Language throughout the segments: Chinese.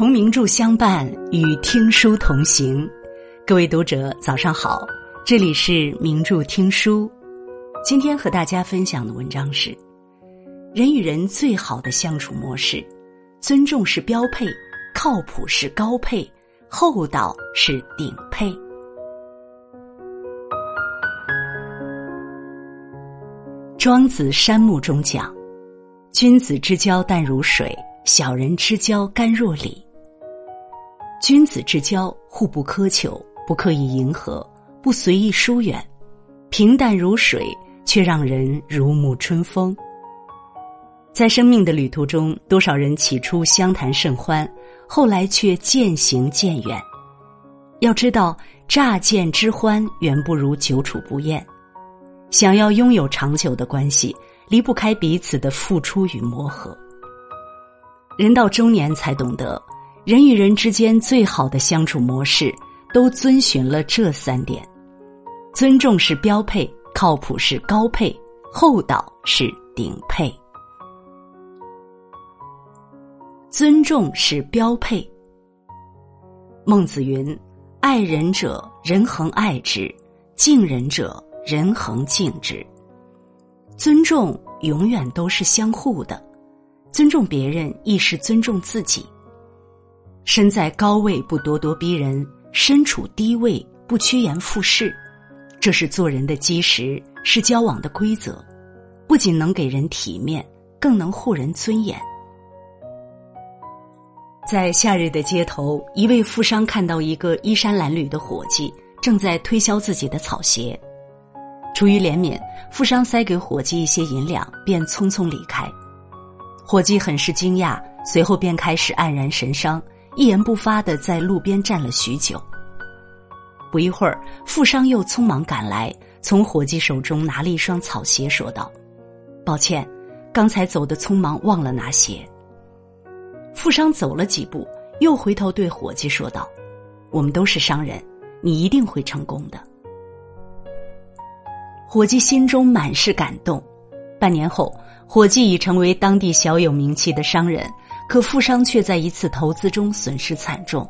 同名著相伴，与听书同行。各位读者，早上好，这里是名著听书。今天和大家分享的文章是：人与人最好的相处模式，尊重是标配，靠谱是高配，厚道是顶配。庄子山木中讲：“君子之交淡如水，小人之交甘若醴。”君子之交互不苛求，不刻意迎合，不随意疏远，平淡如水，却让人如沐春风。在生命的旅途中，多少人起初相谈甚欢，后来却渐行渐远。要知道，乍见之欢远不如久处不厌。想要拥有长久的关系，离不开彼此的付出与磨合。人到中年才懂得，人与人之间最好的相处模式，都遵循了这三点：尊重是标配，靠谱是高配，厚道是顶配。尊重是标配。孟子云：“爱人者，人恒爱之；敬人者。”人恒敬之，尊重永远都是相互的，尊重别人亦是尊重自己。身在高位不咄咄逼人，身处低位不趋炎附势，这是做人的基石，是交往的规则，不仅能给人体面，更能护人尊严。在夏日的街头，一位富商看到一个衣衫褴褛的伙计正在推销自己的草鞋。出于怜悯，富商塞给伙计一些银两，便匆匆离开。伙计很是惊讶，随后便开始黯然神伤，一言不发的在路边站了许久。不一会儿，富商又匆忙赶来，从伙计手中拿了一双草鞋，说道：“抱歉，刚才走的匆忙，忘了拿鞋。”富商走了几步，又回头对伙计说道：“我们都是商人，你一定会成功的。”伙计心中满是感动。半年后，伙计已成为当地小有名气的商人，可富商却在一次投资中损失惨重。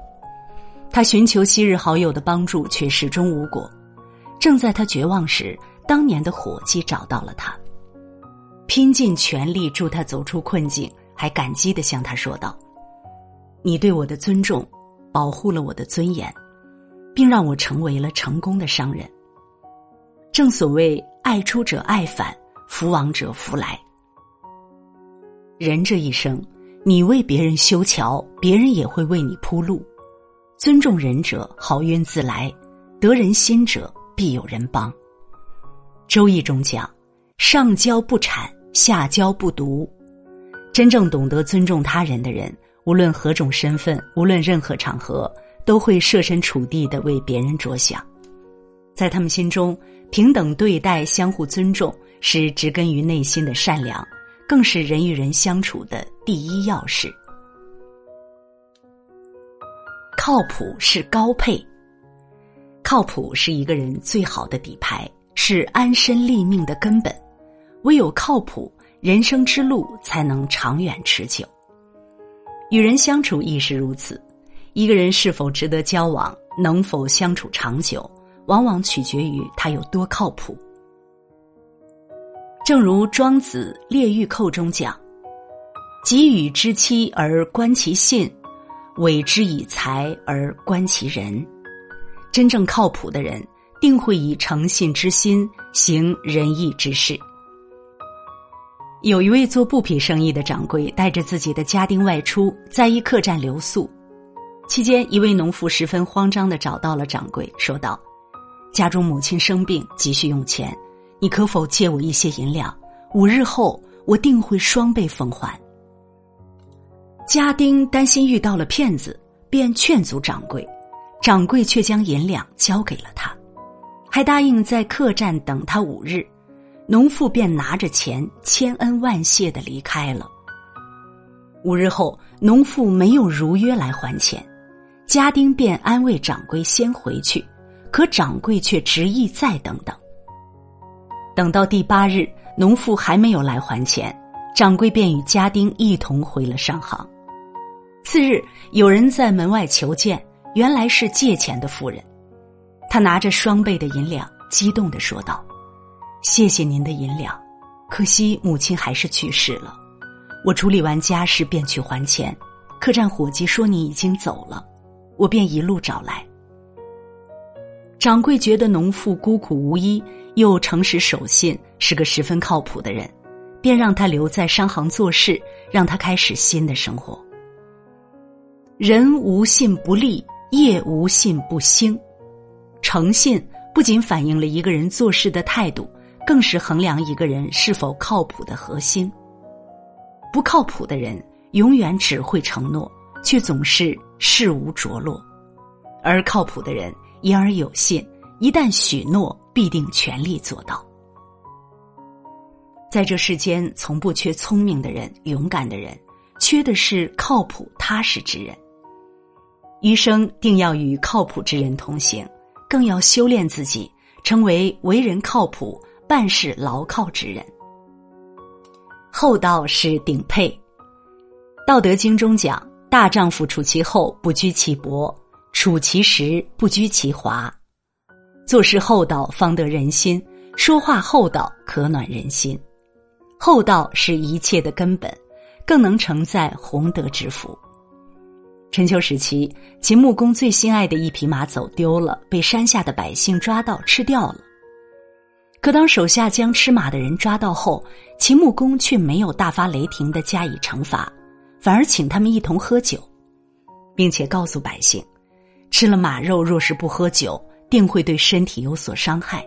他寻求昔日好友的帮助，却始终无果。正在他绝望时，当年的伙计找到了他，拼尽全力助他走出困境，还感激的向他说道：“你对我的尊重，保护了我的尊严，并让我成为了成功的商人。”正所谓爱出者爱返，福往者福来。人这一生，你为别人修桥，别人也会为你铺路。尊重人者，好运自来；得人心者，必有人帮。周易中讲：上交不谄，下交不独。真正懂得尊重他人的人，无论何种身份，无论任何场合，都会设身处地的为别人着想。在他们心中。平等对待、相互尊重，是植根于内心的善良，更是人与人相处的第一要事。靠谱是高配，靠谱是一个人最好的底牌，是安身立命的根本。唯有靠谱，人生之路才能长远持久。与人相处亦是如此，一个人是否值得交往，能否相处长久。往往取决于他有多靠谱。正如《庄子·列御寇》中讲：“给予之妻而观其信，委之以财而观其人。”真正靠谱的人，定会以诚信之心行仁义之事。有一位做布匹生意的掌柜，带着自己的家丁外出，在一客栈留宿。期间，一位农妇十分慌张的找到了掌柜，说道。家中母亲生病，急需用钱，你可否借我一些银两？五日后我定会双倍奉还。家丁担心遇到了骗子，便劝阻掌柜，掌柜却将银两交给了他，还答应在客栈等他五日。农妇便拿着钱，千恩万谢的离开了。五日后，农妇没有如约来还钱，家丁便安慰掌柜先回去。可掌柜却执意再等等。等到第八日，农妇还没有来还钱，掌柜便与家丁一同回了上行。次日，有人在门外求见，原来是借钱的妇人。他拿着双倍的银两，激动的说道：“谢谢您的银两，可惜母亲还是去世了。我处理完家事便去还钱，客栈伙计说你已经走了，我便一路找来。”掌柜觉得农妇孤苦无依，又诚实守信，是个十分靠谱的人，便让他留在商行做事，让他开始新的生活。人无信不立，业无信不兴。诚信不仅反映了一个人做事的态度，更是衡量一个人是否靠谱的核心。不靠谱的人永远只会承诺，却总是事无着落；而靠谱的人。言而有信，一旦许诺，必定全力做到。在这世间，从不缺聪明的人、勇敢的人，缺的是靠谱踏实之人。余生定要与靠谱之人同行，更要修炼自己，成为为人靠谱、办事牢靠之人。厚道是顶配，《道德经》中讲：“大丈夫处其厚，不居其薄。”处其实，不居其华；做事厚道，方得人心；说话厚道，可暖人心。厚道是一切的根本，更能承载洪德之福。春秋时期，秦穆公最心爱的一匹马走丢了，被山下的百姓抓到吃掉了。可当手下将吃马的人抓到后，秦穆公却没有大发雷霆的加以惩罚，反而请他们一同喝酒，并且告诉百姓。吃了马肉，若是不喝酒，定会对身体有所伤害。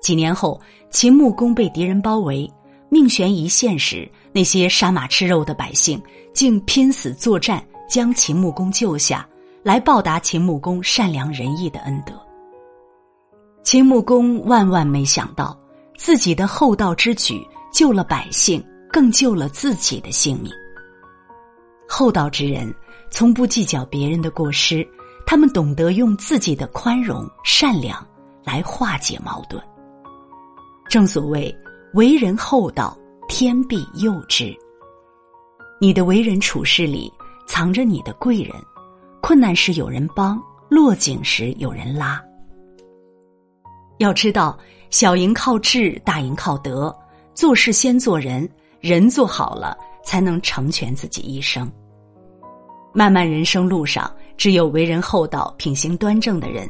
几年后，秦穆公被敌人包围，命悬一线时，那些杀马吃肉的百姓竟拼死作战，将秦穆公救下来，报答秦穆公善良仁义的恩德。秦穆公万万没想到，自己的厚道之举救了百姓，更救了自己的性命。厚道之人。从不计较别人的过失，他们懂得用自己的宽容、善良来化解矛盾。正所谓“为人厚道，天必佑之”。你的为人处事里藏着你的贵人，困难时有人帮，落井时有人拉。要知道，小赢靠智，大赢靠德。做事先做人，人做好了，才能成全自己一生。漫漫人生路上，只有为人厚道、品行端正的人，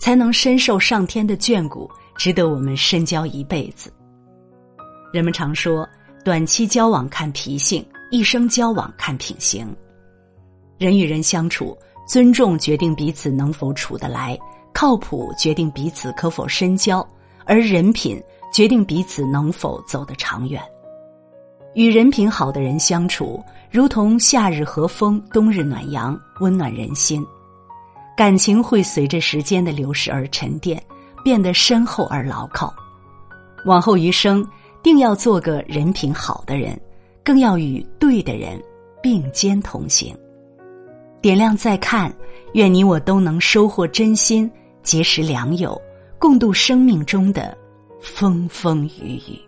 才能深受上天的眷顾，值得我们深交一辈子。人们常说，短期交往看脾性，一生交往看品行。人与人相处，尊重决定彼此能否处得来，靠谱决定彼此可否深交，而人品决定彼此能否走得长远。与人品好的人相处，如同夏日和风，冬日暖阳，温暖人心。感情会随着时间的流逝而沉淀，变得深厚而牢靠。往后余生，定要做个人品好的人，更要与对的人并肩同行。点亮再看，愿你我都能收获真心，结识良友，共度生命中的风风雨雨。